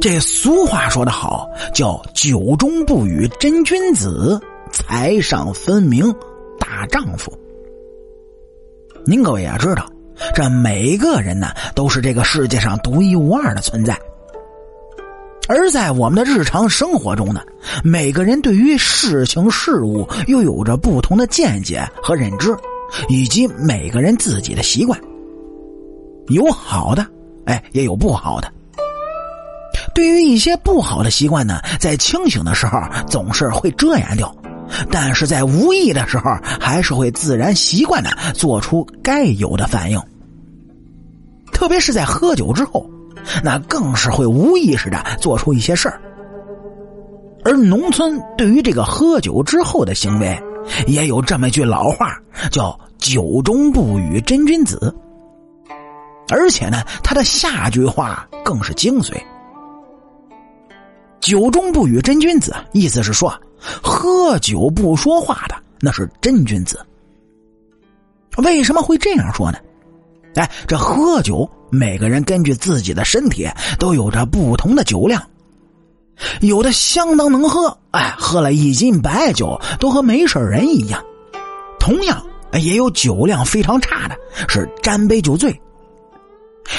这俗话说得好，叫“酒中不语真君子，财上分明大丈夫”。您各位也知道，这每个人呢都是这个世界上独一无二的存在。而在我们的日常生活中呢，每个人对于事情事物又有着不同的见解和认知，以及每个人自己的习惯，有好的，哎，也有不好的。对于一些不好的习惯呢，在清醒的时候总是会遮掩掉，但是在无意的时候，还是会自然习惯的做出该有的反应。特别是在喝酒之后，那更是会无意识的做出一些事儿。而农村对于这个喝酒之后的行为，也有这么一句老话，叫“酒中不语真君子”。而且呢，他的下句话更是精髓。酒中不语真君子，意思是说，喝酒不说话的那是真君子。为什么会这样说呢？哎，这喝酒，每个人根据自己的身体都有着不同的酒量，有的相当能喝，哎，喝了一斤白酒都和没事人一样；同样，也有酒量非常差的，是沾杯就醉。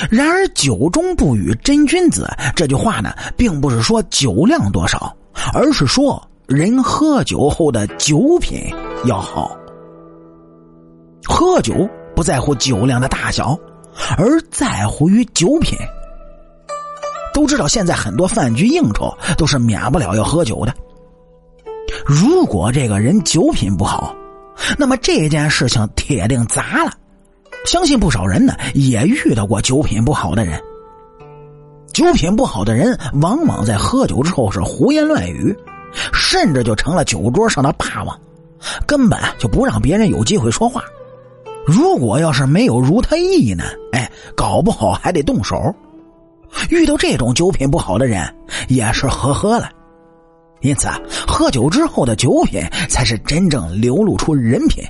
然而，“酒中不语真君子”这句话呢，并不是说酒量多少，而是说人喝酒后的酒品要好。喝酒不在乎酒量的大小，而在乎于酒品。都知道，现在很多饭局应酬都是免不了要喝酒的。如果这个人酒品不好，那么这件事情铁定砸了。相信不少人呢也遇到过酒品不好的人。酒品不好的人往往在喝酒之后是胡言乱语，甚至就成了酒桌上的霸王，根本就不让别人有机会说话。如果要是没有如他意呢，哎，搞不好还得动手。遇到这种酒品不好的人，也是呵呵了。因此啊，喝酒之后的酒品才是真正流露出人品，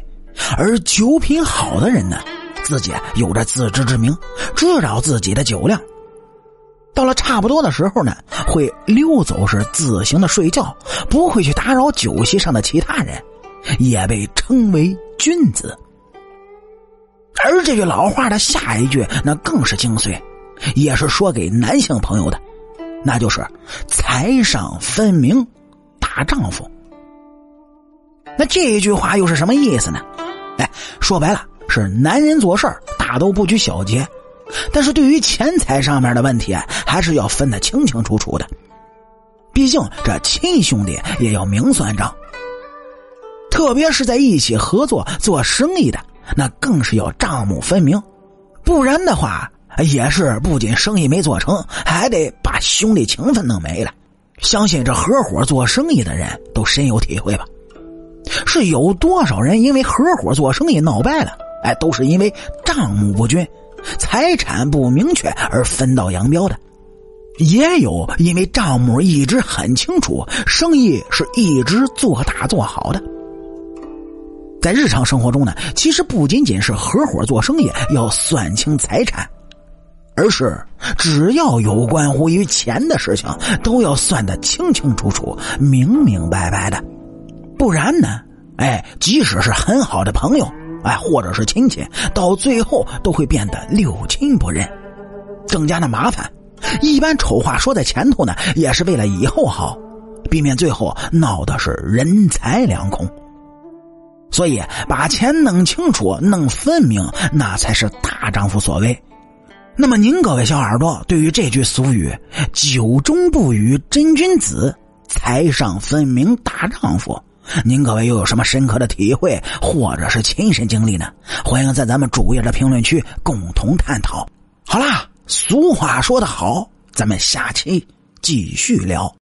而酒品好的人呢？自己有着自知之明，知道自己的酒量。到了差不多的时候呢，会溜走，是自行的睡觉，不会去打扰酒席上的其他人，也被称为君子。而这句老话的下一句，那更是精髓，也是说给男性朋友的，那就是“财上分明，大丈夫”。那这一句话又是什么意思呢？哎，说白了。是男人做事大都不拘小节，但是对于钱财上面的问题，还是要分得清清楚楚的。毕竟这亲兄弟也要明算账，特别是在一起合作做生意的，那更是要账目分明，不然的话，也是不仅生意没做成，还得把兄弟情分弄没了。相信这合伙做生意的人都深有体会吧？是有多少人因为合伙做生意闹掰了？哎，都是因为账目不均、财产不明确而分道扬镳的，也有因为账目一直很清楚，生意是一直做大做好的。在日常生活中呢，其实不仅仅是合伙做生意要算清财产，而是只要有关乎于钱的事情，都要算得清清楚楚、明明白白的，不然呢，哎，即使是很好的朋友。哎，或者是亲戚，到最后都会变得六亲不认，更加的麻烦。一般丑话说在前头呢，也是为了以后好，避免最后闹的是人财两空。所以把钱弄清楚、弄分明，那才是大丈夫所为。那么您各位小耳朵，对于这句俗语“酒中不语真君子，财上分明大丈夫”。您各位又有什么深刻的体会，或者是亲身经历呢？欢迎在咱们主页的评论区共同探讨。好啦，俗话说得好，咱们下期继续聊。